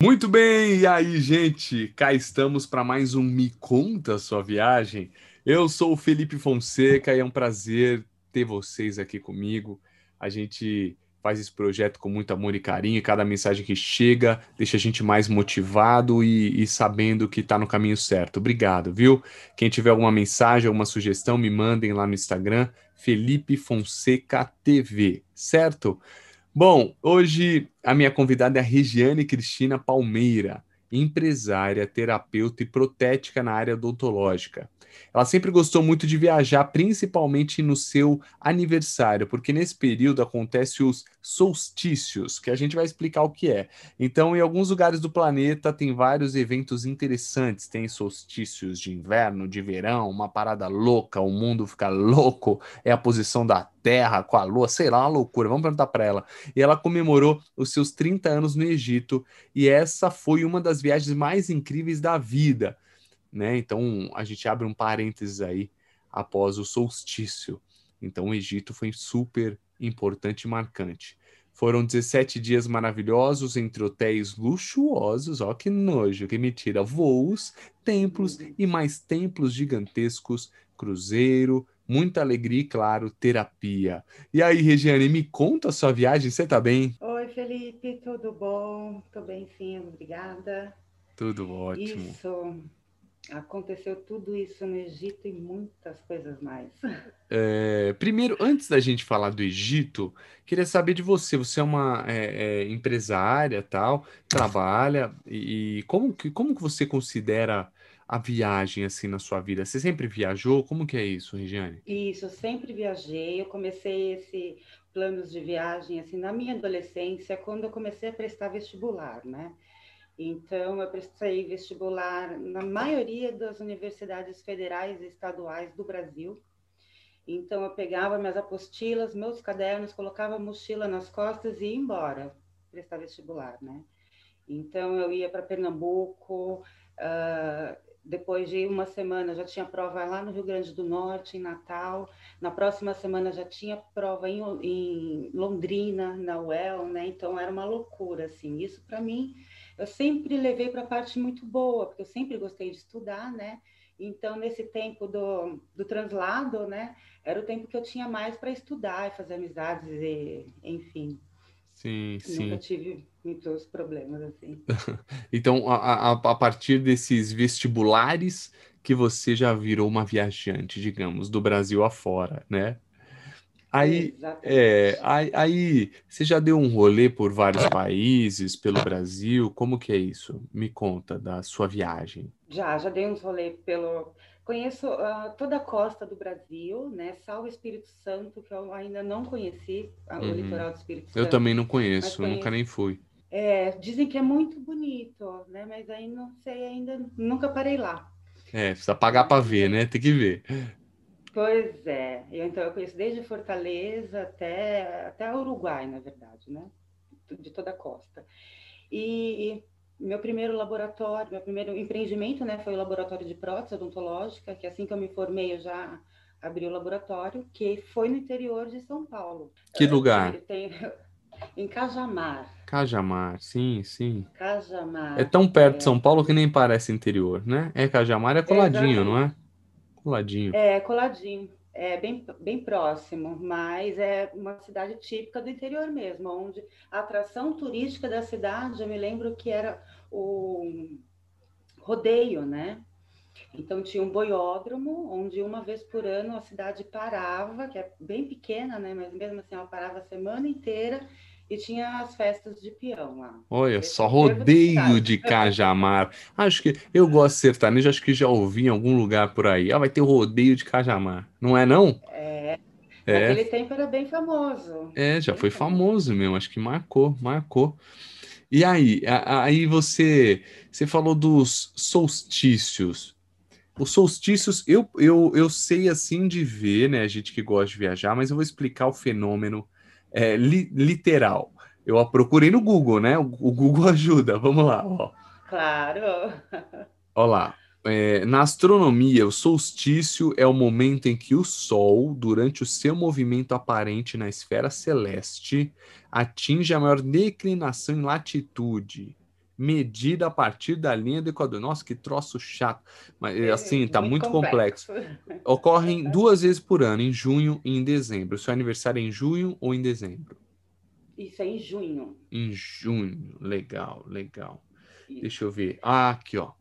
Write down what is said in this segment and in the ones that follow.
Muito bem, e aí, gente? Cá estamos para mais um Me Conta Sua Viagem. Eu sou o Felipe Fonseca e é um prazer ter vocês aqui comigo. A gente faz esse projeto com muito amor e carinho. Cada mensagem que chega deixa a gente mais motivado e, e sabendo que está no caminho certo. Obrigado, viu? Quem tiver alguma mensagem, alguma sugestão, me mandem lá no Instagram, Felipe Fonseca TV, certo? Bom, hoje a minha convidada é a Regiane Cristina Palmeira, empresária, terapeuta e protética na área odontológica. Ela sempre gostou muito de viajar, principalmente no seu aniversário, porque nesse período acontece os solstícios, que a gente vai explicar o que é. Então, em alguns lugares do planeta tem vários eventos interessantes, tem solstícios de inverno, de verão, uma parada louca, o mundo fica louco, é a posição da Terra com a Lua, sei lá, uma loucura. Vamos perguntar para ela. E ela comemorou os seus 30 anos no Egito, e essa foi uma das viagens mais incríveis da vida né? Então a gente abre um parênteses aí após o solstício. Então o Egito foi super importante e marcante. Foram 17 dias maravilhosos entre hotéis luxuosos, ó que nojo, que mentira, voos, templos e mais templos gigantescos, cruzeiro, muita alegria e, claro, terapia. E aí, Regiane, me conta a sua viagem, você tá bem? Oi, Felipe, tudo bom? Tô bem sim, obrigada. Tudo ótimo. Isso, Aconteceu tudo isso no Egito e muitas coisas mais. É, primeiro, antes da gente falar do Egito, queria saber de você. Você é uma é, é, empresária, tal, trabalha e, e como que como que você considera a viagem assim na sua vida? Você sempre viajou? Como que é isso, Regiane? Isso, eu sempre viajei. Eu comecei esse planos de viagem assim na minha adolescência, quando eu comecei a prestar vestibular, né? Então, eu prestei vestibular na maioria das universidades federais e estaduais do Brasil. Então, eu pegava minhas apostilas, meus cadernos, colocava a mochila nas costas e ia embora prestar vestibular, né? Então, eu ia para Pernambuco, uh, depois de uma semana já tinha prova lá no Rio Grande do Norte, em Natal. Na próxima semana já tinha prova em, em Londrina, na UEL, né? Então, era uma loucura, assim. Isso, para mim, eu sempre levei para a parte muito boa, porque eu sempre gostei de estudar, né? Então, nesse tempo do, do translado, né, era o tempo que eu tinha mais para estudar e fazer amizades, e, enfim. Sim, sim. Nunca tive muitos problemas assim. então, a, a, a partir desses vestibulares que você já virou uma viajante, digamos, do Brasil afora, né? Aí, é, aí, aí, você já deu um rolê por vários países, pelo Brasil? Como que é isso? Me conta da sua viagem. Já, já dei uns rolê pelo. Conheço uh, toda a costa do Brasil, né? Salvo Espírito Santo, que eu ainda não conheci, uhum. o litoral do Espírito Santo. Eu também não conheço, conheço... nunca nem fui. É, dizem que é muito bonito, né? Mas aí não sei ainda, nunca parei lá. É, precisa pagar para ver, né? Tem que ver. Pois é. Eu, então, eu conheço desde Fortaleza até, até Uruguai, na verdade, né? De toda a costa. E meu primeiro laboratório, meu primeiro empreendimento, né, foi o laboratório de prótese odontológica, que assim que eu me formei, eu já abri o laboratório, que foi no interior de São Paulo. Que lugar? Tem, em Cajamar. Cajamar, sim, sim. Cajamar. É tão perto de é. São Paulo que nem parece interior, né? É Cajamar, é coladinho, não é? Coladinho. É, coladinho. É bem, bem próximo, mas é uma cidade típica do interior mesmo, onde a atração turística da cidade, eu me lembro que era o rodeio, né? Então tinha um boiódromo, onde uma vez por ano a cidade parava, que é bem pequena, né? Mas mesmo assim ela parava a semana inteira e tinha as festas de peão lá. Olha, só rodeio de Cajamar. Acho que eu gosto de sertanejo, acho que já ouvi em algum lugar por aí. Ah, vai ter rodeio de Cajamar. Não é não? É. é. Naquele tempo era bem famoso. É, já bem foi famoso. famoso mesmo, acho que marcou, marcou. E aí, aí você, você falou dos solstícios. Os solstícios, eu, eu, eu sei assim de ver, né? A gente que gosta de viajar, mas eu vou explicar o fenômeno é, li, literal. Eu a procurei no Google, né? O, o Google ajuda. Vamos lá. Ó. Claro. Olha lá. É, na astronomia, o solstício é o momento em que o Sol, durante o seu movimento aparente na esfera celeste, atinge a maior declinação em latitude. Medida a partir da linha do Equador. Nossa, que troço chato. Mas é, assim, tá muito, muito complexo. complexo. Ocorrem duas vezes por ano, em junho e em dezembro. O seu aniversário é em junho ou em dezembro? Isso é em junho. Em junho, legal, legal. Isso. Deixa eu ver. Ah, aqui, ó.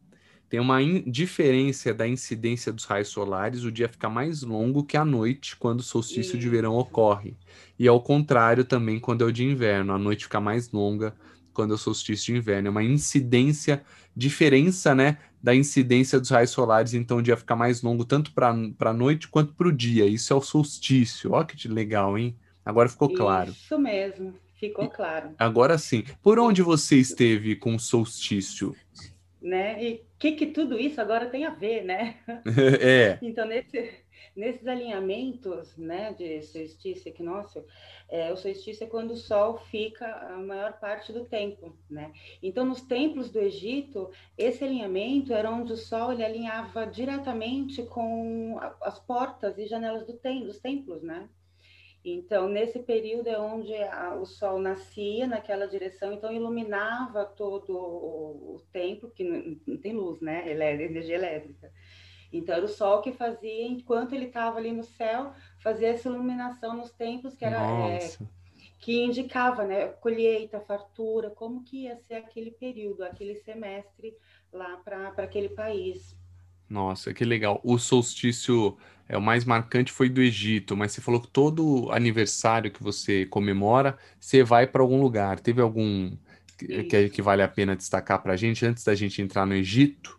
Tem uma diferença da incidência dos raios solares, o dia fica mais longo que a noite quando o solstício Isso. de verão ocorre. E ao contrário também quando é o de inverno, a noite fica mais longa quando é o solstício de inverno. É uma incidência, diferença, né, da incidência dos raios solares, então o dia fica mais longo tanto para a noite quanto para o dia. Isso é o solstício. Olha que legal, hein? Agora ficou claro. Isso mesmo, ficou claro. Agora sim. Por onde você esteve com o solstício? Né? E o que, que tudo isso agora tem a ver, né? é. Então, nesse, nesses alinhamentos né, de solstício e equinócio, é, o solstício é quando o Sol fica a maior parte do tempo, né? Então, nos templos do Egito, esse alinhamento era onde o Sol ele alinhava diretamente com as portas e janelas do tem, dos templos, né? Então, nesse período é onde a, o Sol nascia naquela direção, então iluminava todo o, o templo, que não, não tem luz, né? Ele é energia elétrica. Então era o sol que fazia, enquanto ele estava ali no céu, fazia essa iluminação nos templos que era é, que indicava, né, colheita, fartura, como que ia ser aquele período, aquele semestre lá para aquele país. Nossa, que legal. O solstício é o mais marcante foi do Egito, mas você falou que todo aniversário que você comemora, você vai para algum lugar. Teve algum que, que vale a pena destacar para a gente antes da gente entrar no Egito?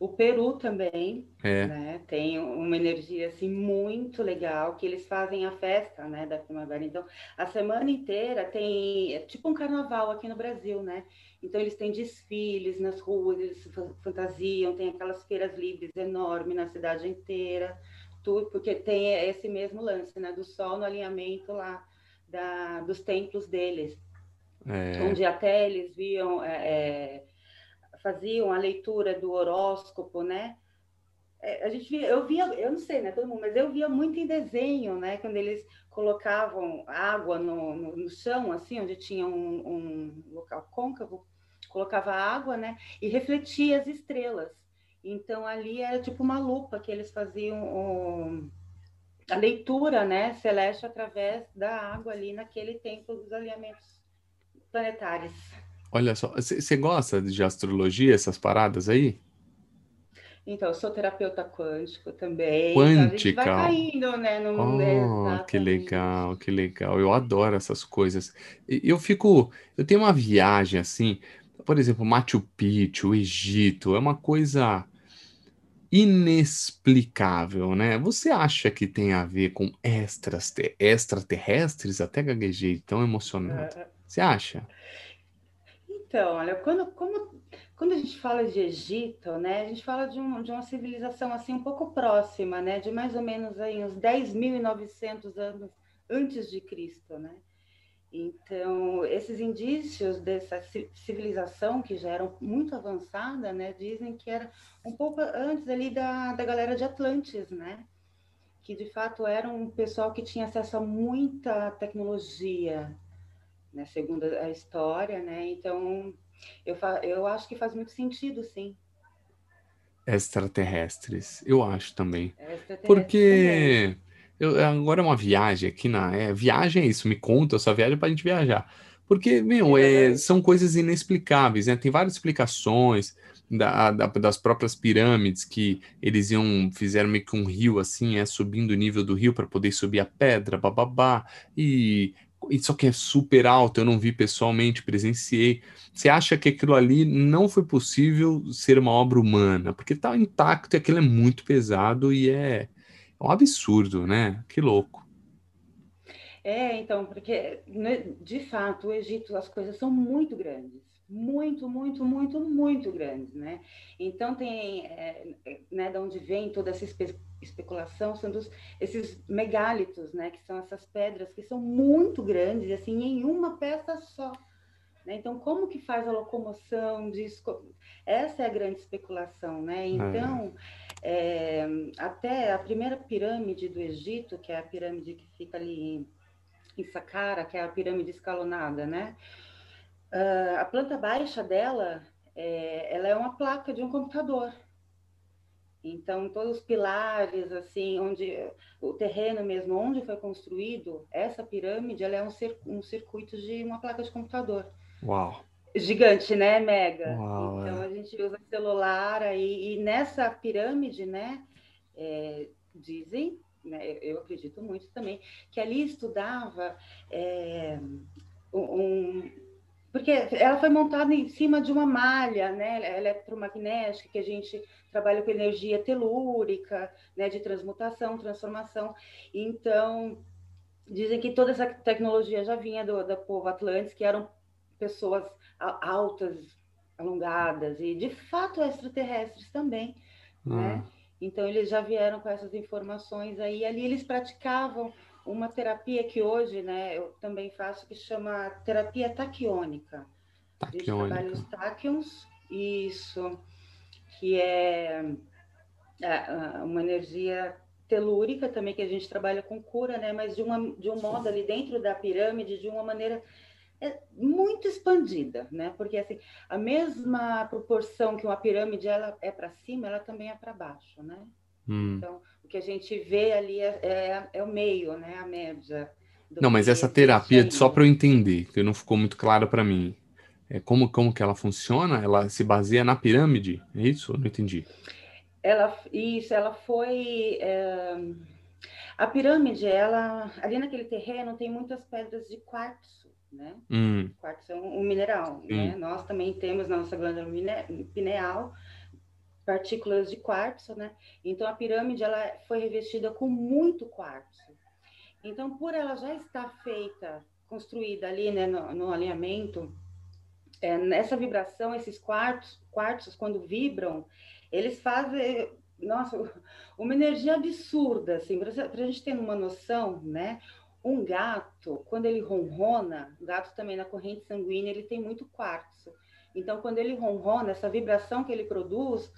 O Peru também, é. né, tem uma energia assim muito legal que eles fazem a festa, né, da primavera. Então, a semana inteira tem é tipo um carnaval aqui no Brasil, né? Então eles têm desfiles nas ruas, eles fantasiam, tem aquelas feiras livres enormes na cidade inteira, tudo porque tem esse mesmo lance, né, do sol no alinhamento lá da, dos templos deles, é. onde até eles viam é, é faziam a leitura do horóscopo, né? É, a gente via, eu via, eu não sei, né, todo mundo, mas eu via muito em desenho, né, quando eles colocavam água no, no, no chão, assim, onde tinha um, um, local côncavo, colocava água, né, e refletia as estrelas. Então ali era tipo uma lupa que eles faziam a leitura, né, celeste através da água ali naquele tempo dos alinhamentos planetários. Olha só, você gosta de astrologia, essas paradas aí? Então, eu sou terapeuta quântico também. Quântica. Então vai caindo, né? No mundo. Oh, que legal, que legal. Eu adoro essas coisas. Eu fico. Eu tenho uma viagem assim, por exemplo, Machu Picchu, o Egito, é uma coisa inexplicável, né? Você acha que tem a ver com extras, extraterrestres? Até gaguejei, tão emocionado. Você acha? Então, olha, quando, como, quando a gente fala de Egito, né, a gente fala de, um, de uma civilização assim um pouco próxima, né, de mais ou menos aí uns 10.900 anos antes de Cristo, né? Então, esses indícios dessa civilização que já eram muito avançada, né, dizem que era um pouco antes ali da, da galera de Atlantis, né? Que de fato era um pessoal que tinha acesso a muita tecnologia, né, segundo a história, né? Então, eu, eu acho que faz muito sentido, sim. Extraterrestres, eu acho também. Porque também. Eu, agora é uma viagem aqui na. É, viagem é isso, me conta essa viagem para a gente viajar. Porque, meu, é, são coisas inexplicáveis, né? Tem várias explicações da, da, das próprias pirâmides que eles iam, fizeram meio que um rio assim, é, subindo o nível do rio para poder subir a pedra, bababá. E isso aqui é super alto, eu não vi pessoalmente, presenciei. Você acha que aquilo ali não foi possível ser uma obra humana? Porque está intacto e aquilo é muito pesado e é, é um absurdo, né? Que louco. É, então, porque né, de fato o Egito as coisas são muito grandes, muito, muito, muito, muito grandes, né? Então tem, é, né, de onde vem toda essa especulação são dos, esses megálitos, né, que são essas pedras que são muito grandes, assim, em uma peça só. Né? Então, como que faz a locomoção disso? Essa é a grande especulação, né? Então, é. É, até a primeira pirâmide do Egito, que é a pirâmide que fica ali em, em Saqqara, que é a pirâmide escalonada, né? Uh, a planta baixa dela, é, ela é uma placa de um computador. Então, todos os pilares, assim, onde o terreno mesmo, onde foi construído, essa pirâmide, ela é um, cir um circuito de uma placa de computador. Uau! Gigante, né, Mega? Uau, então, é. a gente usa celular aí, e nessa pirâmide, né, é, dizem, né, eu acredito muito também, que ali estudava é, um porque ela foi montada em cima de uma malha né, eletromagnética, que a gente trabalha com energia telúrica, né, de transmutação, transformação. Então, dizem que toda essa tecnologia já vinha do, do povo Atlantes, que eram pessoas altas, alongadas, e de fato extraterrestres também, hum. né? Então, eles já vieram com essas informações aí. Ali eles praticavam uma terapia que hoje, né, eu também faço, que chama terapia taquiônica. Taquiônica. trabalha os táquions, isso, que é, é uma energia telúrica também, que a gente trabalha com cura, né, mas de, uma, de um modo ali dentro da pirâmide, de uma maneira é muito expandida, né? Porque assim, a mesma proporção que uma pirâmide ela é para cima, ela também é para baixo, né? Hum. Então, o que a gente vê ali é, é, é o meio, né? A média. Não, mas essa terapia, só para eu entender, que não ficou muito claro para mim, é como, como que ela funciona? Ela se baseia na pirâmide? É isso? Eu não entendi. Ela, isso, ela foi... É... A pirâmide, ela... Ali naquele terreno tem muitas pedras de quartzo, né? Hum. Quartzo é um, um mineral, né? Nós também temos na nossa glândula pineal partículas de quartzo, né? Então a pirâmide ela foi revestida com muito quartzo. Então por ela já estar feita, construída ali, né, no, no alinhamento, é, nessa vibração, esses quartos, quartzos quando vibram, eles fazem, nossa, uma energia absurda, assim, para a gente ter uma noção, né? Um gato, quando ele ronrona, o gato também na corrente sanguínea, ele tem muito quartzo. Então, quando ele ronrona, essa vibração que ele produz,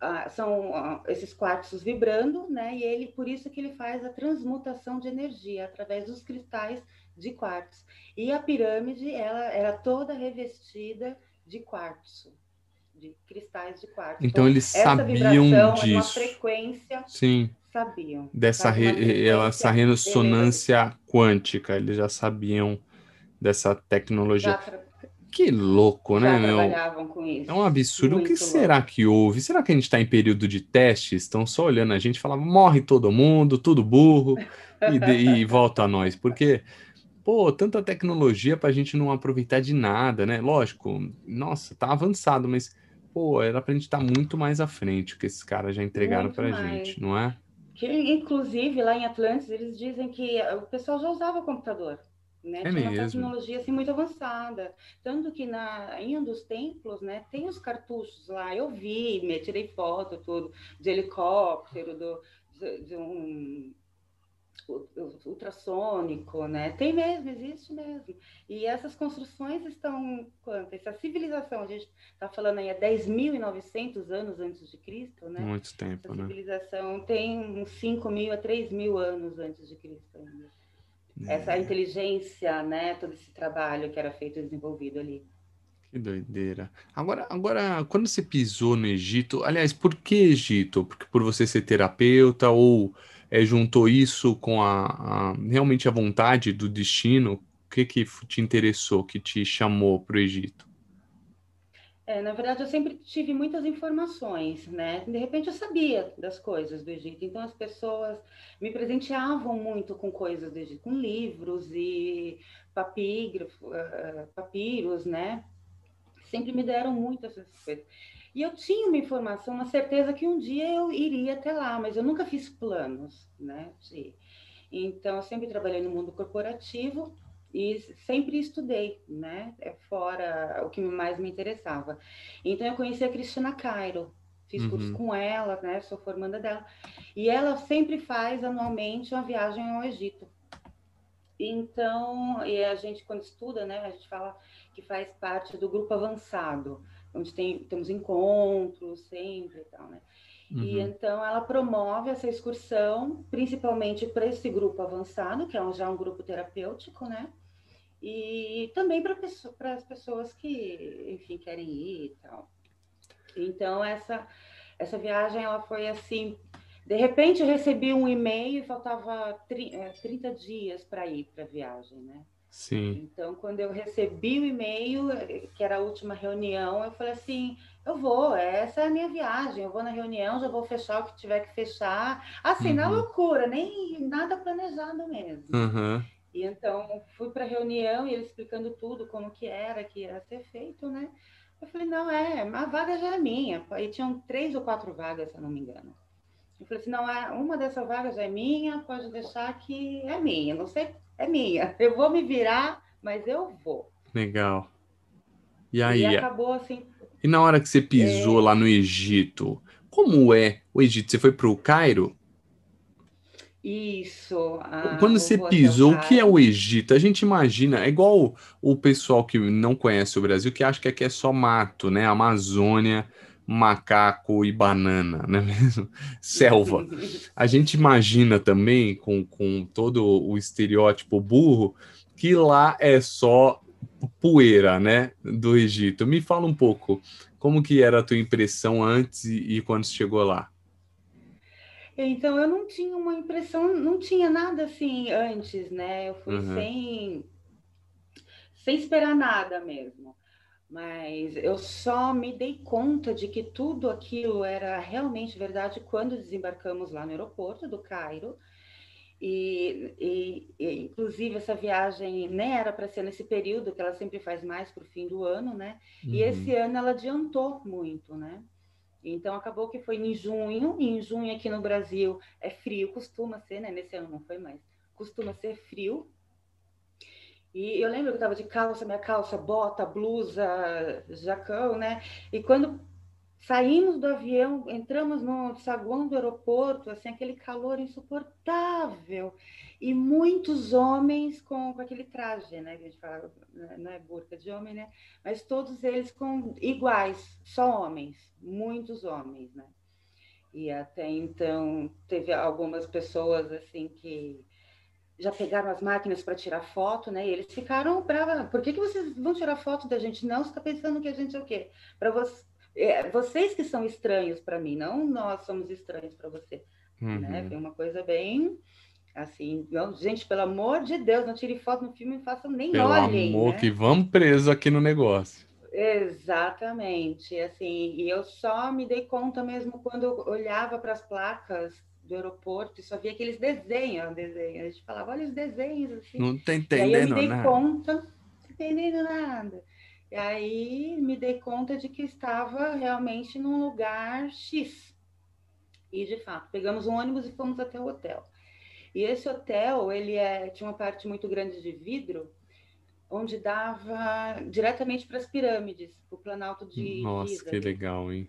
ah, são ah, esses quartzos vibrando, né? E ele, por isso que ele faz a transmutação de energia através dos cristais de quartzo. E a pirâmide, ela era toda revestida de quartzo, de cristais de quartzo. Então, então eles sabiam disso. Uma frequência. Sim. Sabiam. Dessa re, essa ressonância quântica, eles já sabiam dessa tecnologia. Já que louco, né, meu? É um absurdo. O que louco. será que houve? Será que a gente está em período de testes? Estão só olhando a gente e falando, morre todo mundo, tudo burro, e, de, e volta a nós. Porque, pô, tanta tecnologia para a gente não aproveitar de nada, né? Lógico, nossa, tá avançado, mas, pô, era para a gente estar tá muito mais à frente que esses caras já entregaram para a gente, não é? Que, inclusive, lá em Atlantis, eles dizem que o pessoal já usava computador. Né? É Tinha uma tecnologia assim, muito avançada. Tanto que na, em um dos templos, né, tem os cartuchos lá. Eu vi, me tirei foto, tudo, de helicóptero, do, de, de um ultrassônico, né? Tem mesmo, existe mesmo. E essas construções estão quanto? Essa civilização, a gente está falando aí há 10.900 anos antes de Cristo, né? Muito tempo, Essa né? civilização tem uns 5 mil a 3 mil anos antes de Cristo ainda essa é. inteligência, né, todo esse trabalho que era feito e desenvolvido ali. Que doideira. Agora, agora, quando você pisou no Egito, aliás, por que Egito? Porque por você ser terapeuta ou é, juntou isso com a, a, realmente a vontade do destino? O que que te interessou, que te chamou para o Egito? É, na verdade, eu sempre tive muitas informações, né? De repente eu sabia das coisas do Egito, então as pessoas me presenteavam muito com coisas do Egito, com livros e papígrafo, uh, papiros, né? Sempre me deram muitas essas coisas. E eu tinha uma informação, uma certeza que um dia eu iria até lá, mas eu nunca fiz planos, né? Então, eu sempre trabalhei no mundo corporativo, e sempre estudei, né? É fora o que mais me interessava. Então eu conheci a Cristina Cairo, fiz uhum. curso com ela, né? Sou formanda dela. E ela sempre faz anualmente uma viagem ao Egito. Então, e a gente quando estuda, né, a gente fala que faz parte do grupo avançado, onde tem, temos encontros sempre e tal, né? Uhum. E então ela promove essa excursão, principalmente para esse grupo avançado, que é já um grupo terapêutico, né? e também para as pessoas que, enfim, querem ir e tal. Então, essa, essa viagem, ela foi assim, de repente eu recebi um e-mail e faltava 30 é, dias para ir para a viagem, né? Sim. Então, quando eu recebi o e-mail, que era a última reunião, eu falei assim: eu vou, essa é a minha viagem, eu vou na reunião, já vou fechar o que tiver que fechar. Assim, uhum. na loucura, nem nada planejado mesmo. Uhum. E então fui para a reunião e ele explicando tudo, como que era, que ia ser feito, né? Eu falei, não, é, a vaga já é minha. E tinham três ou quatro vagas, se eu não me engano. Eu falei assim, não, é, uma dessas vagas é minha, pode deixar que é minha, não sei, é minha. Eu vou me virar, mas eu vou. Legal. E aí? E acabou assim. E na hora que você pisou é... lá no Egito, como é o Egito? Você foi para o Cairo? Isso. Ah, Quando você pisou, o que é o Egito? A gente imagina, é igual o pessoal que não conhece o Brasil, que acha que aqui é só mato, né? Amazônia, macaco e banana, né mesmo? Selva. A gente imagina também, com, com todo o estereótipo burro, que lá é só poeira, né, do Egito. Me fala um pouco, como que era a tua impressão antes e, quando chegou lá? Então, eu não tinha uma impressão, não tinha nada assim antes, né? Eu fui uhum. sem, sem esperar nada mesmo. Mas eu só me dei conta de que tudo aquilo era realmente verdade quando desembarcamos lá no aeroporto do Cairo. E, e, e inclusive essa viagem nem era para ser nesse período que ela sempre faz mais para o fim do ano, né? Uhum. E esse ano ela adiantou muito, né? Então acabou que foi em junho, e em junho aqui no Brasil é frio, costuma ser, né? Nesse ano não foi mais, costuma ser frio, e eu lembro que eu estava de calça, minha calça, bota, blusa, jacão, né? E quando saímos do avião, entramos no saguão do aeroporto, assim, aquele calor insuportável. E muitos homens com, com aquele traje, né? Que a gente fala, né, não é burca de homem, né? Mas todos eles com iguais, só homens, muitos homens, né? E até então teve algumas pessoas assim que já pegaram as máquinas para tirar foto, né? E eles ficaram bravos. Por que, que vocês vão tirar foto da gente? Não, você está pensando que a gente é o quê? Para você, é, vocês que são estranhos para mim, não nós somos estranhos para você. Né? Uhum. Né? Foi uma coisa bem assim, não, gente, pelo amor de Deus, não tire foto no filme e façam nem pelo olhem. Pelo amor né? que vamos preso aqui no negócio. Exatamente, assim, e eu só me dei conta mesmo quando eu olhava para as placas do aeroporto e só via aqueles desenhos, desenhos. A gente falava, olha os desenhos, assim. Não tá entendendo. E aí eu me dei nada. conta, não entendendo nada. E aí me dei conta de que estava realmente num lugar X. E de fato, pegamos um ônibus e fomos até o hotel. E esse hotel, ele é, tinha uma parte muito grande de vidro, onde dava diretamente para as pirâmides, para o Planalto de Nossa, Giza, que legal, hein?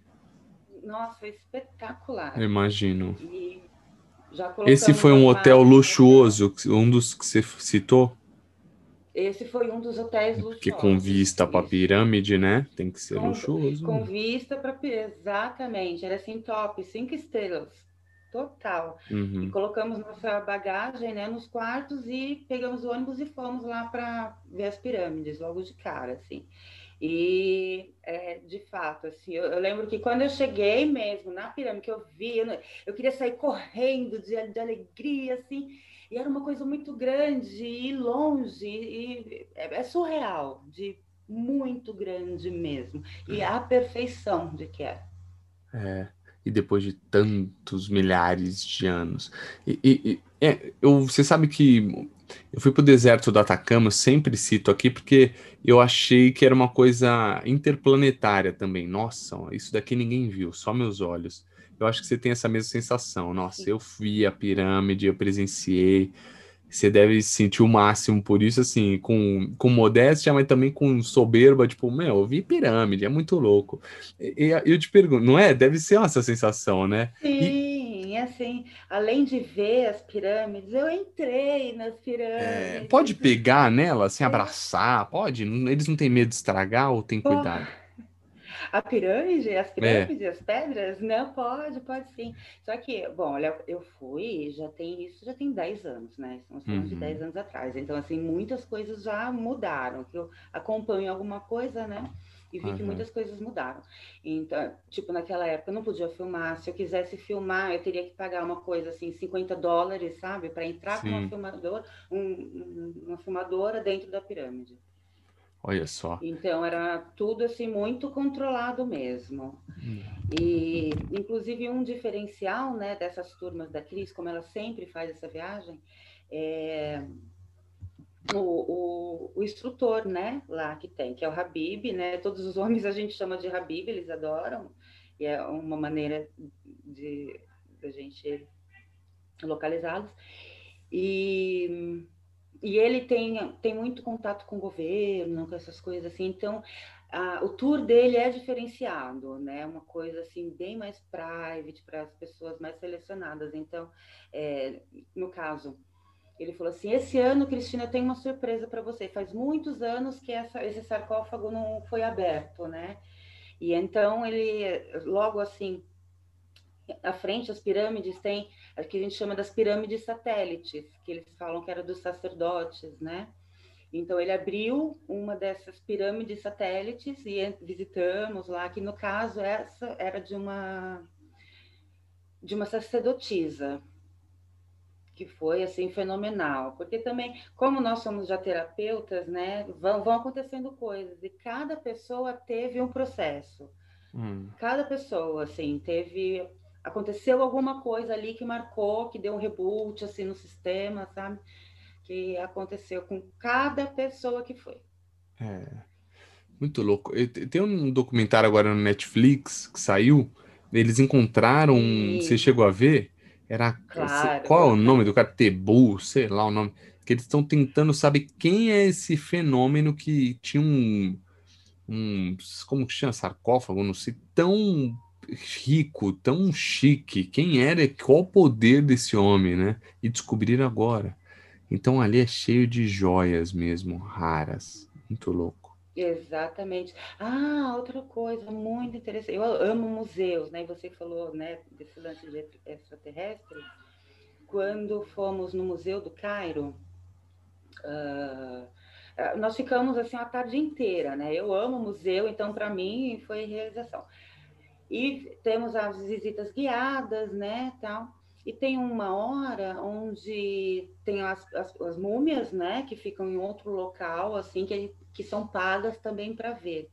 Nossa, foi espetacular. Eu imagino. E esse foi um hotel luxuoso, um dos que você citou? Esse foi um dos hotéis luxuosos. Porque com vista para a pirâmide, né? Tem que ser com, luxuoso. Com vista para exatamente, era assim top, cinco estrelas, total. Uhum. E colocamos nossa bagagem, né, nos quartos e pegamos o ônibus e fomos lá para ver as pirâmides logo de cara, assim. E, é, de fato, assim, eu, eu, lembro que quando eu cheguei mesmo na pirâmide, que eu vi, eu, eu queria sair correndo de, de, alegria, assim, e era uma coisa muito grande e longe, e é, é surreal, de muito grande mesmo, e a perfeição de que é. É, e depois de tantos milhares de anos. E, e, e é, eu, você sabe que eu fui para o deserto do Atacama, sempre cito aqui, porque eu achei que era uma coisa interplanetária também. Nossa, isso daqui ninguém viu, só meus olhos. Eu acho que você tem essa mesma sensação. Nossa, Sim. eu vi a pirâmide, eu presenciei. Você deve sentir o máximo por isso, assim, com, com modéstia, mas também com soberba, tipo, meu, eu vi pirâmide, é muito louco. E, e eu te pergunto, não é? Deve ser essa sensação, né? Sim. E, assim, além de ver as pirâmides, eu entrei nas pirâmides. É, pode pegar nela, assim, abraçar, pode? Eles não têm medo de estragar ou tem cuidado? A pirâmide, as é. pirâmides, é. as pedras? Não, pode, pode sim. Só que, bom, olha, eu fui, já tem isso, já tem 10 anos, né? Estamos falando uhum. de 10 anos atrás. Então, assim, muitas coisas já mudaram. Que eu acompanho alguma coisa, né? E vi uhum. que muitas coisas mudaram. Então, tipo, naquela época eu não podia filmar. Se eu quisesse filmar, eu teria que pagar uma coisa assim, 50 dólares, sabe? Para entrar Sim. com uma filmadora, um, uma filmadora dentro da pirâmide. Olha só. Então era tudo assim muito controlado mesmo. Hum. E inclusive um diferencial, né, dessas turmas da Cris, como ela sempre faz essa viagem, é o, o, o, instrutor, né, lá que tem, que é o Habib, né? Todos os homens a gente chama de Habib, eles adoram. E é uma maneira de a gente localizá-los. E e ele tem, tem muito contato com o governo, com essas coisas assim, então a, o tour dele é diferenciado, né? Uma coisa assim bem mais private para as pessoas mais selecionadas. Então, é, no caso, ele falou assim: esse ano, Cristina, tem uma surpresa para você. Faz muitos anos que essa, esse sarcófago não foi aberto, né? E então ele logo assim à frente as pirâmides tem o que a gente chama das pirâmides satélites, que eles falam que era dos sacerdotes, né? Então ele abriu uma dessas pirâmides satélites e visitamos lá, que no caso essa era de uma de uma sacerdotisa, que foi assim fenomenal, porque também como nós somos já terapeutas, né, vão, vão acontecendo coisas e cada pessoa teve um processo. Hum. Cada pessoa assim teve aconteceu alguma coisa ali que marcou, que deu um reboot assim no sistema, sabe? Que aconteceu com cada pessoa que foi. É. Muito louco. Tem um documentário agora no Netflix que saiu. Eles encontraram. Você chegou a ver? Era. Claro, qual é o nome do cara? Tebu, sei lá o nome. Que eles estão tentando saber quem é esse fenômeno que tinha um. um como que chama? Sarcófago, não sei, tão rico, tão chique. Quem era, qual o poder desse homem, né? E descobrir agora. Então ali é cheio de joias mesmo, raras. Muito louco. Exatamente. Ah, outra coisa muito interessante. Eu amo museus, né? Você falou, né, desse lance de extraterrestre. Quando fomos no Museu do Cairo, uh, nós ficamos assim a tarde inteira, né? Eu amo museu, então para mim foi realização. E temos as visitas guiadas, né, tal. E tem uma hora onde tem as, as, as múmias, né, que ficam em outro local, assim, que, que são pagas também para ver.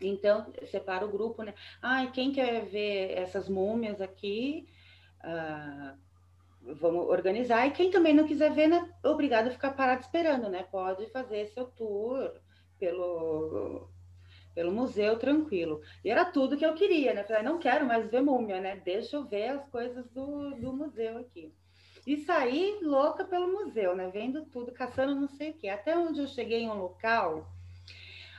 Então, separa o grupo, né? Ah, quem quer ver essas múmias aqui, ah, vamos organizar. E quem também não quiser ver, né, obrigado a ficar parado esperando, né? Pode fazer seu tour pelo pelo museu tranquilo. E era tudo que eu queria, né? Falei, não quero mais ver múmia, né? Deixa eu ver as coisas do, do museu aqui. E saí louca pelo museu, né? Vendo tudo, caçando não sei o quê. Até onde eu cheguei em um local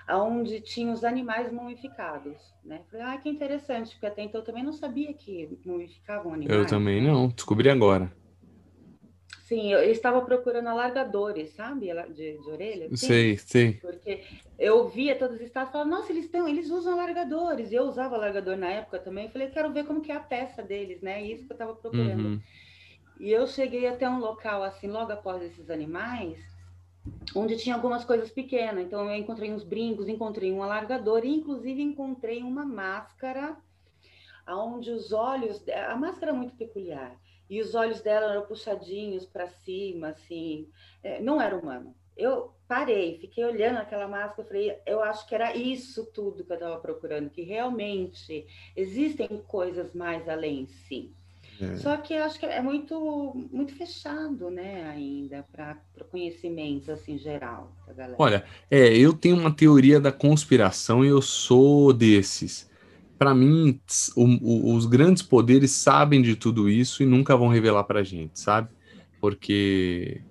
onde tinha os animais mumificados, né? Falei, ah, que interessante, porque até então eu também não sabia que mumificavam animais. Eu também não, descobri agora. Sim, eu estava procurando alargadores, sabe? De, de orelha. Sim, sei, sei. Porque eu via todos os estados e falava, nossa, eles, têm, eles usam alargadores. E eu usava alargador na época também. Eu falei, quero ver como que é a peça deles, né? Isso que eu estava procurando. Uhum. E eu cheguei até um local, assim, logo após esses animais, onde tinha algumas coisas pequenas. Então, eu encontrei uns brincos, encontrei um alargador e, inclusive, encontrei uma máscara onde os olhos... A máscara é muito peculiar e os olhos dela eram puxadinhos para cima, assim, é, não era humano. Eu parei, fiquei olhando aquela máscara, falei, eu acho que era isso tudo que eu estava procurando, que realmente existem coisas mais além, sim. É. Só que eu acho que é muito, muito fechado, né, ainda, para o conhecimento, assim, geral da galera. Olha, é, eu tenho uma teoria da conspiração e eu sou desses para mim, o, o, os grandes poderes sabem de tudo isso e nunca vão revelar para a gente, sabe? Porque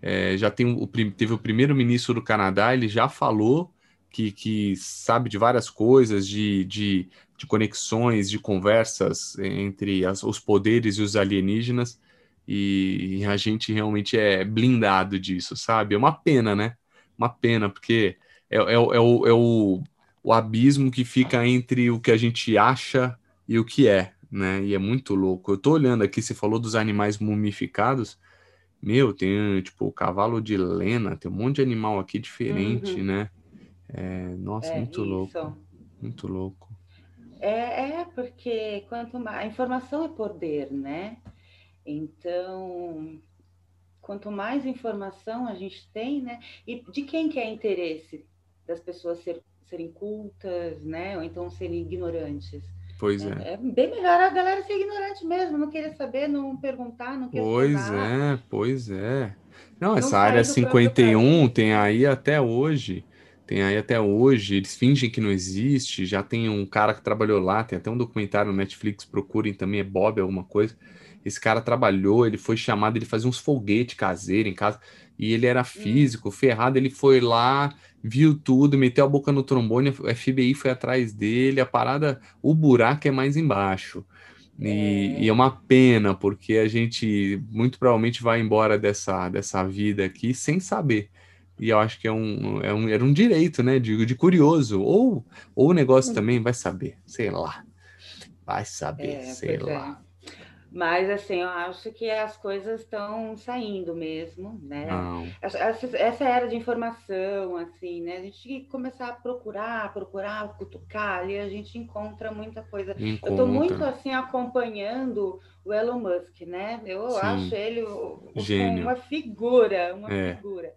é, já tem o, teve o primeiro-ministro do Canadá, ele já falou que, que sabe de várias coisas, de, de, de conexões, de conversas entre as, os poderes e os alienígenas, e, e a gente realmente é blindado disso, sabe? É uma pena, né? Uma pena, porque é, é, é, o, é o o abismo que fica entre o que a gente acha e o que é, né? E é muito louco. Eu tô olhando aqui, você falou dos animais mumificados. Meu, tem tipo o cavalo de lena, tem um monte de animal aqui diferente, uhum. né? É, nossa, é, muito isso. louco. Muito louco. É, é, porque quanto mais. A informação é poder, né? Então, quanto mais informação a gente tem, né? E de quem que é interesse das pessoas ser, serem cultas, né? Ou então serem ignorantes? Pois é. É bem melhor a galera ser ignorante mesmo, não querer saber, não perguntar, não querer Pois é, pois é. Não, não essa área 51 tem aí até hoje. Tem aí até hoje, eles fingem que não existe. Já tem um cara que trabalhou lá, tem até um documentário no Netflix, procurem também, é Bob, alguma coisa. Esse cara trabalhou, ele foi chamado, ele fazia uns foguetes caseiros em casa, e ele era hum. físico, ferrado, ele foi lá, viu tudo, meteu a boca no trombone, a FBI foi atrás dele, a parada, o buraco é mais embaixo. E é, e é uma pena, porque a gente muito provavelmente vai embora dessa, dessa vida aqui sem saber. E eu acho que é um, é um, era um direito, né? De, de curioso. Ou, ou o negócio uhum. também vai saber, sei lá. Vai saber, é, sei lá. É. Mas, assim, eu acho que as coisas estão saindo mesmo, né? Essa, essa, era de informação, assim, né? A gente tem que começar a procurar, procurar, cutucar, ali a gente encontra muita coisa. Encontra. Eu estou muito, assim, acompanhando o Elon Musk, né? Eu Sim. acho ele uma figura, uma é. figura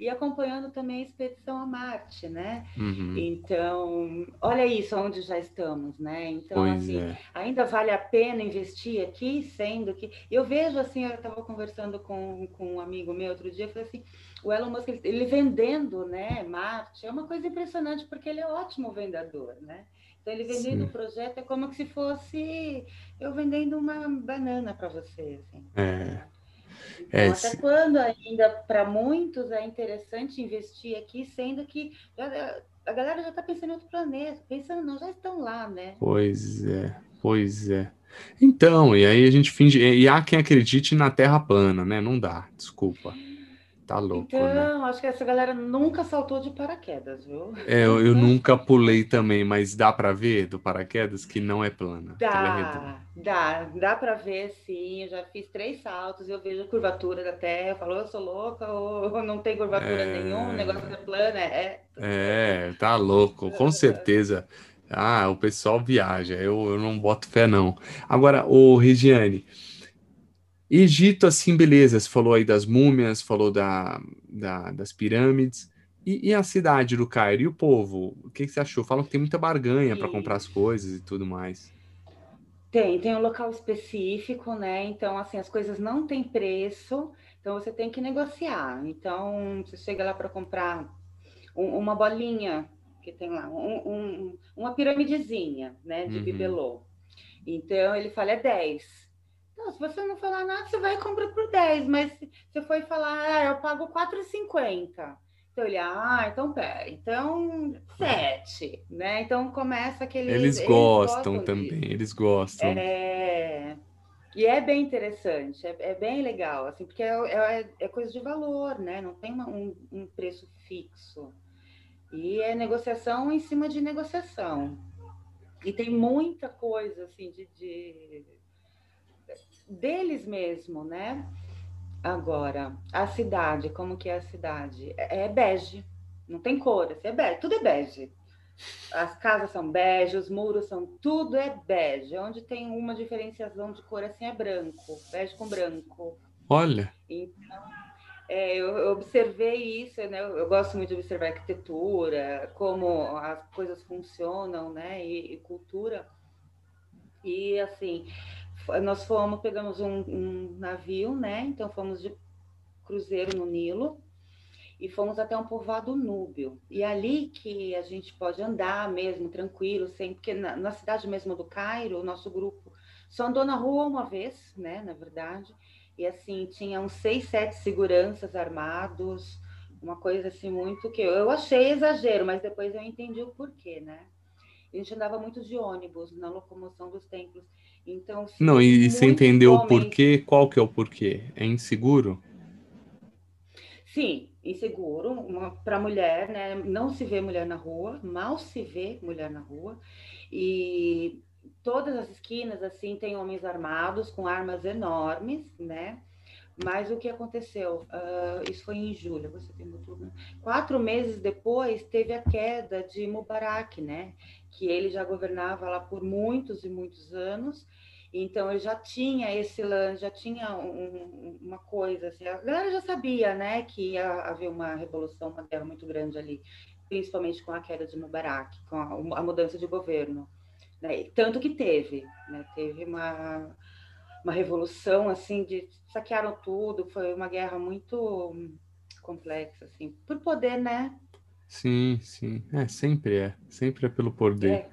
e acompanhando também a expedição a Marte, né? Uhum. Então, olha isso onde já estamos, né? Então, pois assim, é. ainda vale a pena investir aqui, sendo que eu vejo assim, eu estava conversando com, com um amigo meu outro dia, eu falei assim, o Elon Musk ele, ele vendendo, né, Marte, é uma coisa impressionante porque ele é ótimo vendedor, né? Então, ele vendendo o projeto é como se fosse eu vendendo uma banana para você. Assim. É. É, então, até quando ainda para muitos é interessante investir aqui, sendo que já, a galera já está pensando em outro planeta, pensando, não, já estão lá, né? Pois é, pois é. Então, e aí a gente finge. E há quem acredite na Terra plana, né? Não dá, desculpa. Tá louco, então, né? acho que essa galera nunca saltou de paraquedas, viu? É, eu, eu nunca pulei também, mas dá para ver do paraquedas que não é plana. É dá, é dá, dá para ver sim. Eu já fiz três saltos e eu vejo a curvatura da Terra. Eu falo, eu sou louca ou não tem curvatura é... nenhuma, o negócio é plano, é. É, tá louco, com certeza. Ah, o pessoal viaja, eu, eu não boto fé, não. Agora, o Regiane, Egito, assim, beleza, você falou aí das múmias, falou da, da das pirâmides. E, e, a cidade do Cairo? E o povo? O que, que você achou? Falam que tem muita barganha para comprar as coisas e tudo mais. Tem, tem um local específico, né? Então, assim, as coisas não têm preço, então você tem que negociar. Então, você chega lá para comprar um, uma bolinha que tem lá, um, um, uma piramidezinha, né, de uhum. bibelô. Então, ele fala, é 10. Não, se você não falar nada, você vai comprar por 10, mas se você for falar, ah, eu pago 4,50. Então ele, ah, então pera, então 7, né? Então começa aquele. Eles, eles gostam, gostam também, disso. eles gostam. É... E é bem interessante, é, é bem legal, assim, porque é, é, é, coisa de valor, né? Não tem uma, um, um preço fixo. E é negociação em cima de negociação. E tem muita coisa, assim, de, de deles mesmo, né? Agora, a cidade, como que é a cidade? É, é bege, não tem cor, assim, é bege, tudo é bege. As casas são bege, os muros são, tudo é bege. Onde tem uma diferenciação de cor assim é branco, bege com branco. Olha. Então, é, eu, eu, observei isso, né? Eu, eu, gosto muito de observar arquitetura, como as coisas funcionam, né? E, e cultura. E assim, nós fomos, pegamos um, um, navio, né? Então fomos de cruzeiro no Nilo e fomos até um povoado núbio. E ali que a gente pode andar mesmo tranquilo, sem porque na, na cidade mesmo do Cairo, o nosso grupo só andou na rua uma vez, né? Na verdade. E assim, tinha uns seis, sete seguranças armados, uma coisa assim muito que eu achei exagero, mas depois eu entendi o porquê, né? A gente andava muito de ônibus na locomoção dos templos. Então, não, e você entendeu o porquê? Qual que é o porquê? É inseguro? Sim, inseguro. Para mulher, né? Não se vê mulher na rua, mal se vê mulher na rua. E todas as esquinas, assim, tem homens armados com armas enormes, né? Mas o que aconteceu? Uh, isso foi em julho, você tem né? Quatro meses depois, teve a queda de Mubarak, né? Que ele já governava lá por muitos e muitos anos. Então, ele já tinha esse lance, já tinha um, uma coisa, assim, a galera já sabia, né, que ia haver uma revolução, uma guerra muito grande ali, principalmente com a queda de Mubarak, com a, a mudança de governo. Né? Tanto que teve, né? teve uma, uma revolução, assim, de saquearam tudo, foi uma guerra muito complexa, assim, por poder, né? Sim, sim, é, sempre é, sempre é pelo poder, é,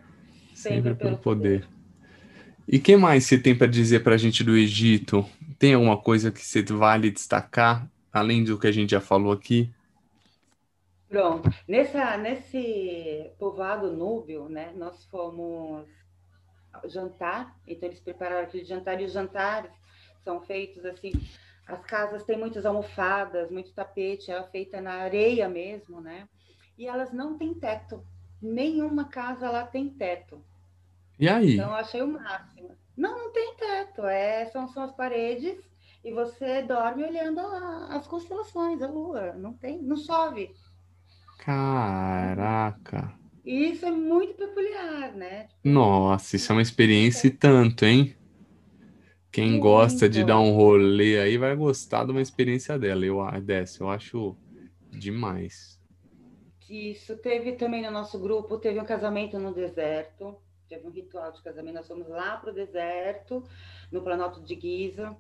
sempre, sempre é pelo, pelo poder. poder. E que mais você tem para dizer para a gente do Egito? Tem alguma coisa que você vale destacar, além do que a gente já falou aqui? Pronto. Nessa, nesse povoado núbio, né, nós fomos jantar, então eles prepararam aquele jantar, e os jantares são feitos assim, as casas têm muitas almofadas, muito tapete, é feita na areia mesmo, né? E elas não têm teto. Nenhuma casa lá tem teto. E aí? Então eu achei o máximo. Não, não tem teto, é, são, são as paredes e você dorme olhando a, as constelações, a lua. Não tem, não chove. Caraca. E isso é muito peculiar, né? Nossa, isso é uma experiência e tanto, hein? Quem gosta de dar um rolê aí vai gostar de uma experiência dela, eu dessa, eu acho demais. Isso teve também no nosso grupo, teve um casamento no deserto, teve um ritual de casamento, nós fomos lá para o deserto, no Planalto de Giza.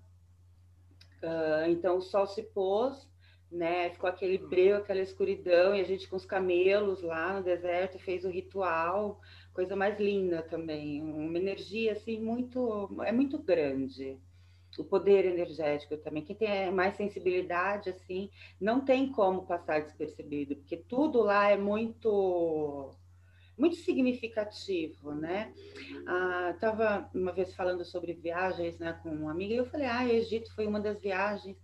Uh, então o sol se pôs né? Ficou aquele breu, aquela escuridão, e a gente com os camelos lá no deserto fez o ritual, coisa mais linda também, uma energia assim muito, é muito grande. O poder energético também. Quem tem mais sensibilidade assim, não tem como passar despercebido, porque tudo lá é muito muito significativo, né? Ah, tava uma vez falando sobre viagens, né, com uma amiga, e eu falei, ah, Egito foi uma das viagens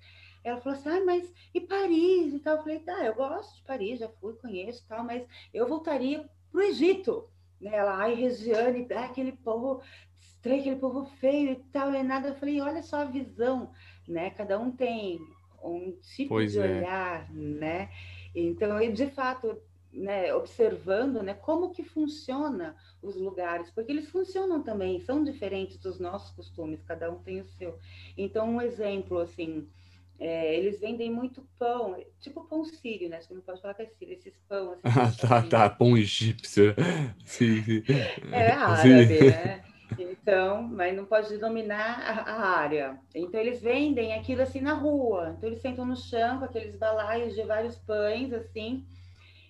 ela falou assim, ah, mas e Paris e tal? Eu falei, tá, eu gosto de Paris, já fui, conheço tal, mas eu voltaria para o Egito. Né? Ela, ai, Regiane, aquele povo estranho, aquele povo feio e tal, e nada. Eu falei, olha só a visão, né? Cada um tem um tipo pois de é. olhar, né? Então, eu, de fato, né, observando né, como que funciona os lugares, porque eles funcionam também, são diferentes dos nossos costumes, cada um tem o seu. Então, um exemplo, assim, é, eles vendem muito pão, tipo pão sírio, né? Você não pode falar que é sírio, esses pão. Assim, ah, tá, assim. tá, pão egípcio. Sim, sim. É árabe, sim. né? Então, mas não pode dominar a, a, área. Então, eles vendem aquilo assim na rua. Então, eles sentam no chão com aqueles balaios de vários pães, assim,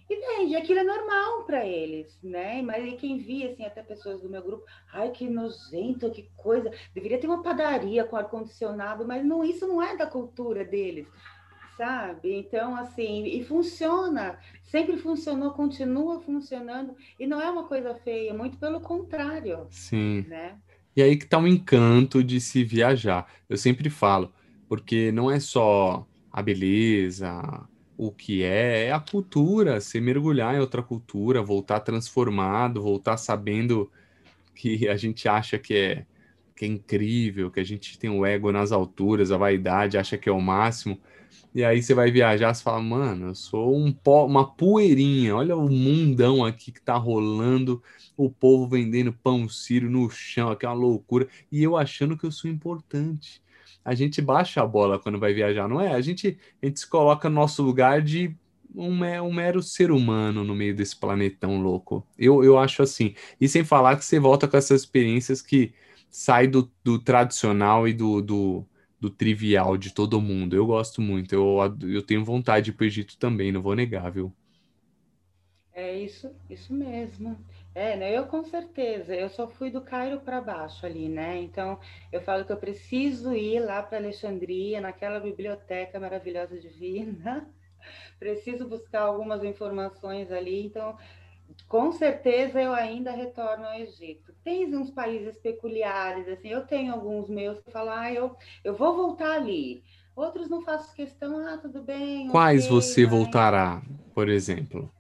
e vende, aquilo é normal para eles, né? Mas quem via, assim, até pessoas do meu grupo, ai, que nojento, que coisa, deveria ter uma padaria com ar-condicionado, mas não, isso não é da cultura deles, sabe? Então, assim, e funciona, sempre funcionou, continua funcionando, e não é uma coisa feia, muito pelo contrário. Sim. Né? E aí que tá o um encanto de se viajar. Eu sempre falo, porque não é só a beleza, o que é, é a cultura, se mergulhar em outra cultura, voltar transformado, voltar sabendo que a gente acha que é, que é incrível, que a gente tem o ego nas alturas, a vaidade, acha que é o máximo. E aí você vai viajar, você fala, mano, eu sou um pó, uma poeirinha, olha o mundão aqui que tá rolando, o povo vendendo pão sírio no chão, aquela loucura, e eu achando que eu sou importante a gente baixa a bola quando vai viajar, não é? A gente, a gente se coloca no nosso lugar de um, um mero ser humano no meio desse planetão louco. Eu, eu acho assim. E sem falar que você volta com essas experiências que sai do, do tradicional e do, do, do, trivial de todo mundo. Eu gosto muito. Eu, eu tenho vontade de ir para o Egito também, não vou negar, viu? É isso, isso mesmo. É, né? Eu com certeza. Eu só fui do Cairo para baixo ali, né? Então, eu falo que eu preciso ir lá para Alexandria, naquela biblioteca maravilhosa divina. Preciso buscar algumas informações ali. Então, com certeza eu ainda retorno ao Egito. Tem uns países peculiares, assim, eu tenho alguns meus que falam, ah, eu, eu vou voltar ali, Outros não faço questão, ah, tudo bem. Quais okay, você mas... voltará, por exemplo?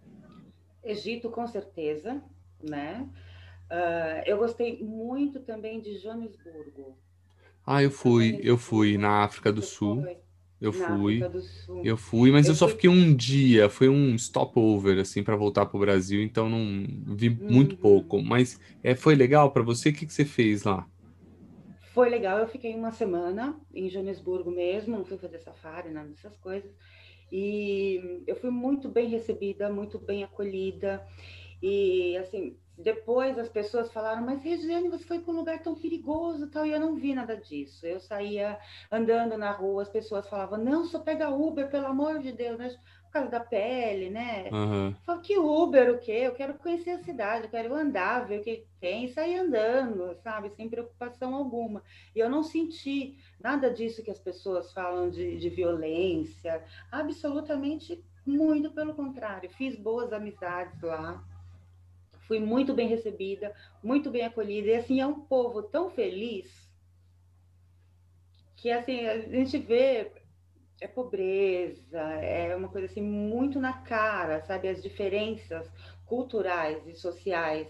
Egito, com certeza, né? Uh, eu gostei muito também de Joanesburgo. Ah, eu fui, eu fui na África do Sul. Foi. Eu fui, eu fui, mas eu, eu só fiquei um dia, foi um stopover assim para voltar para o Brasil, então não vi muito uhum. pouco. Mas é, foi legal para você? O que, que você fez lá? Foi legal, eu fiquei uma semana em Joanesburgo mesmo, não fui fazer safari, nada dessas coisas. E eu fui muito bem recebida, muito bem acolhida. E assim, depois as pessoas falaram, mas Regiane, você foi para um lugar tão perigoso tal, e eu não vi nada disso. Eu saía andando na rua, as pessoas falavam, não, só pega Uber, pelo amor de Deus, né? por causa da pele, né? Uhum. Eu falo, que Uber o quê? Eu quero conhecer a cidade, eu quero andar, ver o que tem, e sair andando, sabe? Sem preocupação alguma. E eu não senti nada disso que as pessoas falam de, de violência, absolutamente muito pelo contrário. Fiz boas amizades lá fui muito bem recebida, muito bem acolhida, e assim, é um povo tão feliz que assim, a gente vê é pobreza, é uma coisa assim muito na cara, sabe, as diferenças culturais e sociais,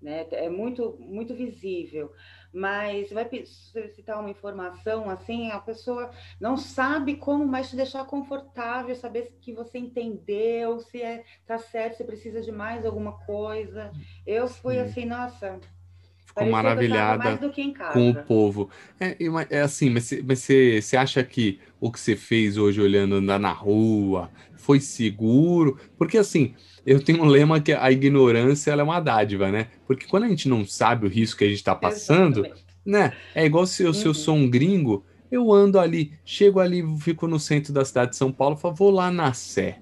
né? É muito muito visível mas vai solicitar uma informação assim, a pessoa não sabe como mais te deixar confortável, saber que você entendeu, se é tá certo, se precisa de mais alguma coisa. Eu fui Sim. assim, nossa, ficou maravilhada com o povo. É, é assim, mas, mas você, você acha que o que você fez hoje olhando na, na rua foi seguro? Porque assim, eu tenho um lema que a ignorância é uma dádiva, né? Porque quando a gente não sabe o risco que a gente está passando, Exatamente. né? É igual se eu, uhum. se eu uhum. sou um gringo, eu ando ali, chego ali, fico no centro da cidade de São Paulo, falo, vou lá na Sé.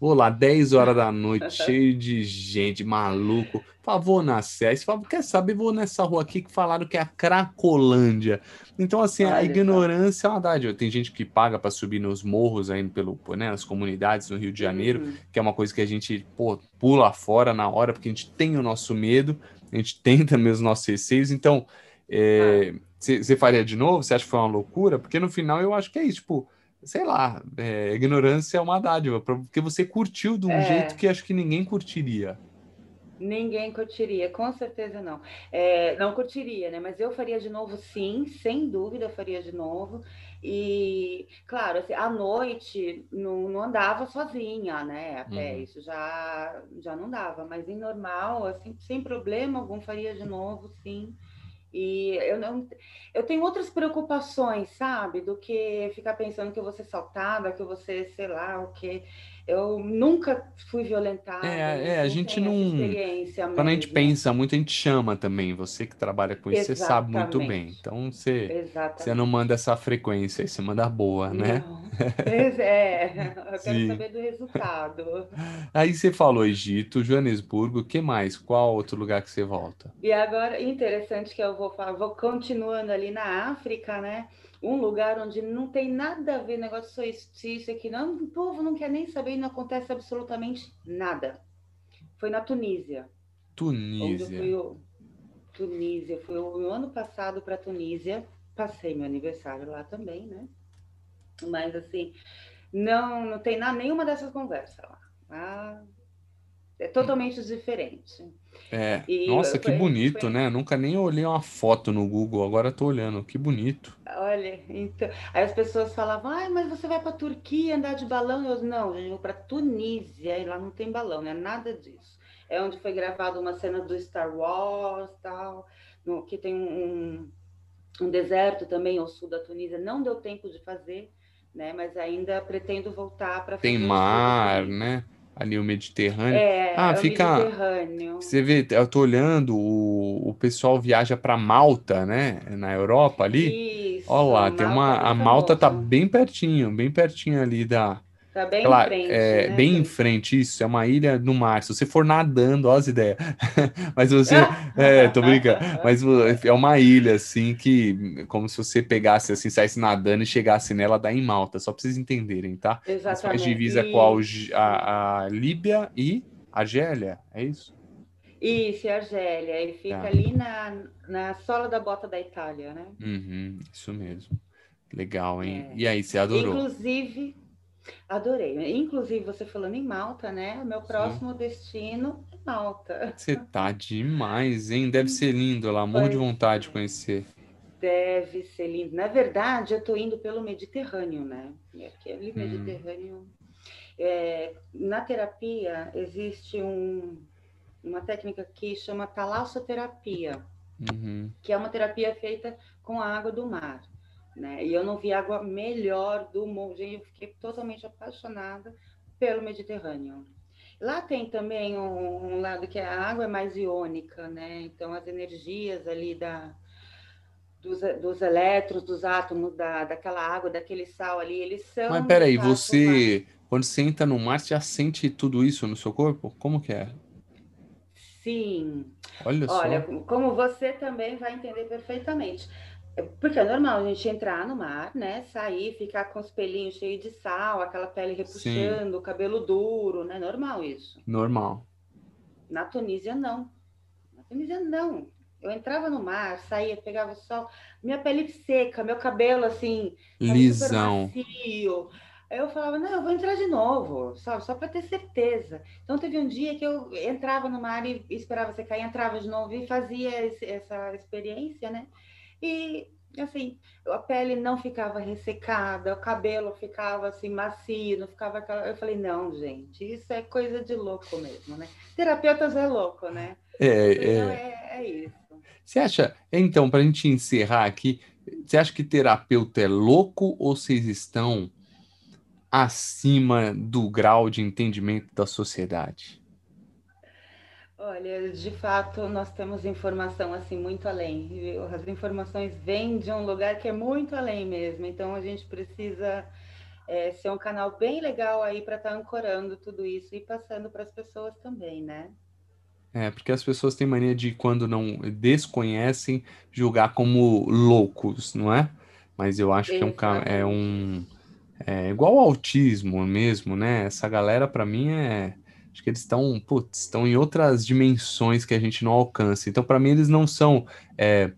Vou lá, 10 horas da noite, cheio de gente, maluco. Favor na Sé. Você fala, quer saber? Vou nessa rua aqui que falaram que é a Cracolândia. Então, assim, Olha a ignorância é uma dádiva. Tem gente que paga para subir nos morros aí pelo, né, nas comunidades no Rio de Janeiro, uhum. que é uma coisa que a gente pô, pula fora na hora, porque a gente tem o nosso medo, a gente tem também os nossos receios. Então, você é, ah. faria de novo? Você acha que foi uma loucura? Porque no final eu acho que é isso, tipo sei lá, é, ignorância é uma dádiva, porque você curtiu de um é. jeito que acho que ninguém curtiria. Ninguém curtiria, com certeza não. É, não curtiria, né? Mas eu faria de novo, sim, sem dúvida eu faria de novo. E, claro, assim, à noite não, não andava sozinha, né? Até uhum. isso já, já não dava, mas em normal, assim, sem problema algum, faria de novo, sim. E eu não eu tenho outras preocupações, sabe, do que ficar pensando que eu vou ser saltada, que eu vou ser, sei lá, o que. Eu nunca fui violentada. É, é a gente não. Quando a gente pensa muito, a gente chama também. Você que trabalha com isso, Exatamente. você sabe muito bem. Então você, você não manda essa frequência, você manda boa, né? É, eu quero Sim. saber do resultado. Aí você falou Egito, Joanesburgo, o que mais? Qual outro lugar que você volta? E agora, interessante que eu vou falar, vou continuando ali na África, né? Um lugar onde não tem nada a ver negócio de solstício aqui, não, o povo não quer nem saber e não acontece absolutamente nada. Foi na Tunísia. Tunísia. Fui, Tunísia, fui o ano passado para Tunísia, passei meu aniversário lá também, né? Mas assim, não, não tem nada, nenhuma dessas conversas lá. Ah, é totalmente diferente. É. E Nossa, que bonito, foi... né? Nunca nem olhei uma foto no Google, agora tô olhando. Que bonito. Olha, então. Aí as pessoas falavam, ah, mas você vai para Turquia andar de balão? Eu, não, eu vou para Tunísia e lá não tem balão, não é nada disso. É onde foi gravada uma cena do Star Wars tal, no, que tem um, um deserto também ao sul da Tunísia. Não deu tempo de fazer, né? Mas ainda pretendo voltar para Tem mar, né? Ali o Mediterrâneo. É, ah, é fica. Mediterrâneo. Você vê, eu tô olhando, o, o pessoal viaja para Malta, né? Na Europa ali. Isso. Olha lá, tem uma. É a Malta tá bem pertinho, bem pertinho ali da, Tá bem em frente. É, né? Bem em frente, isso. É uma ilha no mar. Se você for nadando, olha as ideias. Mas você. é, tô brincando. Mas é uma ilha, assim, que. Como se você pegasse, assim, saísse nadando e chegasse nela, dá em Malta. Só pra vocês entenderem, tá? Exatamente. faz divisa e... com a, a, a Líbia e Argélia, é isso? Isso, é Argélia. Ele fica ah. ali na, na sola da bota da Itália, né? Uhum, isso mesmo. Legal, hein? É. E aí, você adorou? Inclusive, adorei. Inclusive, você falando em Malta, né? Meu próximo Sim. destino é Malta. Você tá demais, hein? Deve ser lindo lá, morro de vontade de conhecer. Deve ser lindo. Na verdade, eu tô indo pelo Mediterrâneo, né? Aquele hum. Mediterrâneo. É, na terapia, existe um, uma técnica que chama talassoterapia, uhum. que é uma terapia feita com a água do mar. Né? E eu não vi água melhor do mundo. Eu fiquei totalmente apaixonada pelo Mediterrâneo. Lá tem também um, um, lado que a água é mais iônica, né? Então as energias ali da, dos, dos elétrons, dos átomos da, daquela água, daquele sal ali, eles são. Mas peraí, você quando você entra no mar, você já sente tudo isso no seu corpo? Como que é? Sim. Olha, Olha só. como você também vai entender perfeitamente. Porque é normal a gente entrar no mar, né? Sair, ficar com os pelinhos cheios de sal, aquela pele repuxando, Sim. cabelo duro, né? Normal isso. Normal. Na Tunísia, não. Na Tunísia, não. Eu entrava no mar, saía, pegava o sol, minha pele seca, meu cabelo assim, lisão. Macio. Aí eu falava, não, eu vou entrar de novo, sabe? Só para ter certeza. Então teve um dia que eu entrava no mar e esperava secar, entrava de novo e fazia esse, essa experiência, né? E assim, a pele não ficava ressecada, o cabelo ficava assim macio, não ficava aquela... Eu falei, não, gente, isso é coisa de louco mesmo, né? Terapeutas é louco, né? É, então, é... é, é isso. Você acha, então, para a gente encerrar aqui, você acha que terapeuta é louco ou vocês estão acima do grau de entendimento da sociedade? Olha, de fato, nós temos informação assim muito além. As informações vêm de um lugar que é muito além mesmo. Então a gente precisa é, ser um canal bem legal aí para estar tá ancorando tudo isso e passando para as pessoas também, né? É, porque as pessoas têm mania de, quando não desconhecem, julgar como loucos, não é? Mas eu acho Exatamente. que é um, é um é igual ao autismo mesmo, né? Essa galera, para mim, é Acho que eles estão, putz, estão em outras dimensões que a gente não alcança. Então, para mim, eles não são é,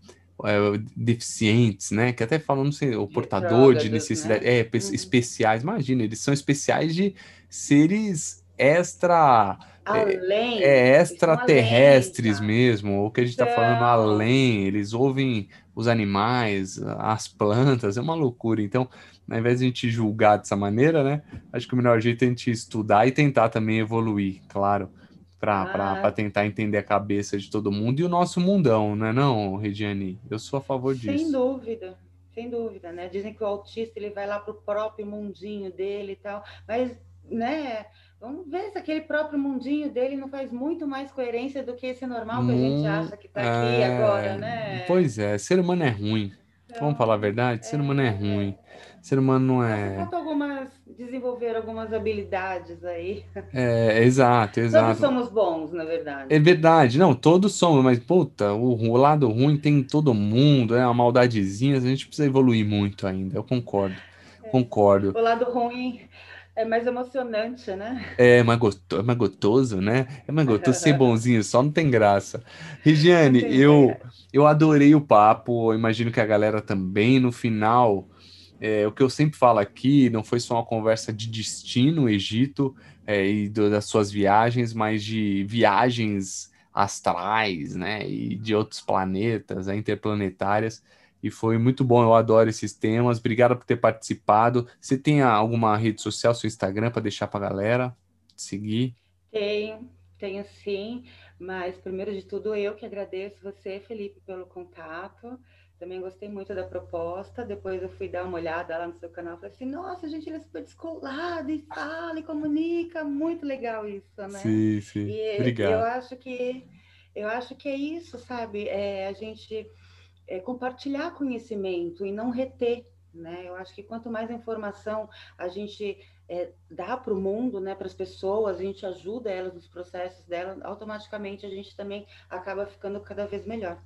é, deficientes, né? Que até falam, não sei, o portador de necessidade, né? é, uhum. especiais. Imagina, eles são especiais de seres extra. É, além, é, extraterrestres além, mesmo, o que a gente está falando além, eles ouvem os animais, as plantas, é uma loucura. Então, ao invés de a gente julgar dessa maneira, né? Acho que o melhor jeito é a gente estudar e tentar também evoluir, claro, para ah. tentar entender a cabeça de todo mundo e o nosso mundão, não é não, Regiane? Eu sou a favor disso. Sem dúvida, sem dúvida, né? Dizem que o autista ele vai lá para o próprio mundinho dele e tal, mas, né? Vamos ver se aquele próprio mundinho dele não faz muito mais coerência do que esse normal que a gente acha que está aqui é... agora, né? Pois é, ser humano é ruim. Então, Vamos falar a verdade? Ser humano é, é ruim. Ser humano não é. Algumas. desenvolver algumas habilidades aí. É, exato, exato. Todos somos bons, na verdade. É verdade, não, todos somos, mas puta, o, o lado ruim tem em todo mundo, é uma maldadezinha, a gente precisa evoluir muito ainda, eu concordo. É. Concordo. O lado ruim é mais emocionante, né? É mais, gostoso, é mais gostoso, né? É mais gostoso ser bonzinho, só não tem graça. Regiane, eu, eu adorei o papo, imagino que a galera também. No final, é, o que eu sempre falo aqui não foi só uma conversa de destino, Egito, é, e do, das suas viagens, mas de viagens astrais, né, e de outros planetas, é, interplanetárias. E foi muito bom, eu adoro esses temas. Obrigado por ter participado. Você tem alguma rede social, seu Instagram, para deixar para a galera seguir? Tenho, tenho sim. Mas, primeiro de tudo, eu que agradeço você, Felipe, pelo contato. Também gostei muito da proposta. Depois eu fui dar uma olhada lá no seu canal. Falei assim, nossa, gente, ele é super descolado e fala e comunica. Muito legal isso, né? Sim, sim. E Obrigado. Eu acho que eu acho que é isso, sabe? É a gente é, compartilhar conhecimento e não reter, né? Eu acho que quanto mais informação a gente é, dá para o mundo, né, para as pessoas, a gente ajuda elas nos processos dela, automaticamente a gente também acaba ficando cada vez melhor.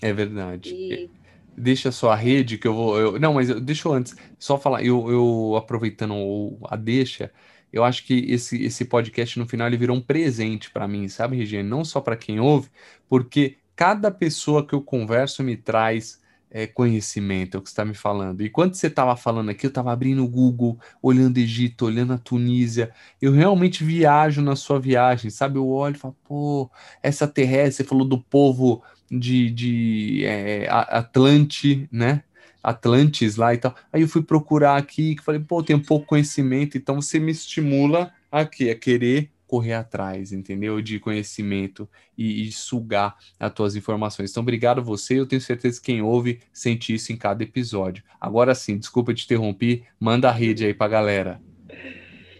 É verdade. E deixa a rede que eu vou. Eu, não, mas eu, deixa eu antes só falar. Eu, eu aproveitando a deixa, eu acho que esse, esse podcast no final ele virou um presente para mim, sabe, Regina? Não só para quem ouve, porque cada pessoa que eu converso me traz é, conhecimento, é o que está me falando. E quando você estava falando aqui, eu estava abrindo o Google, olhando Egito, olhando a Tunísia. Eu realmente viajo na sua viagem, sabe? Eu olho e falo, pô, essa terrestre, você falou do povo de, de é, Atlante, né? Atlantes lá e tal. Aí eu fui procurar aqui, que falei, pô, tem pouco conhecimento, então você me estimula a quê? A querer correr atrás, entendeu? De conhecimento e, e, sugar as tuas informações. Então, obrigado você. Eu tenho certeza que quem ouve sente isso em cada episódio. Agora sim, desculpa te interromper, manda a rede aí pra galera.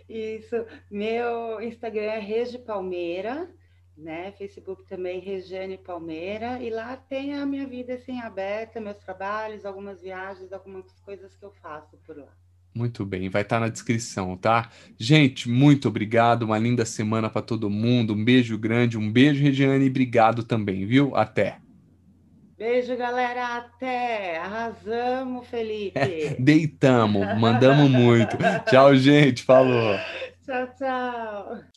Isso, meu Instagram é Regi Palmeira né? Facebook também, Regiane Palmeira, e lá tem a minha vida assim aberta, meus trabalhos, algumas viagens, algumas coisas que eu faço por lá. Muito bem, vai estar na descrição, tá? Gente, muito obrigado, uma linda semana para todo mundo, um beijo grande, um beijo, Regiane, e obrigado também, viu? Até. Beijo, galera, até. Arrasamos, Felipe. É, deitamos, mandamos muito. tchau, gente, falou. Tchau, tchau.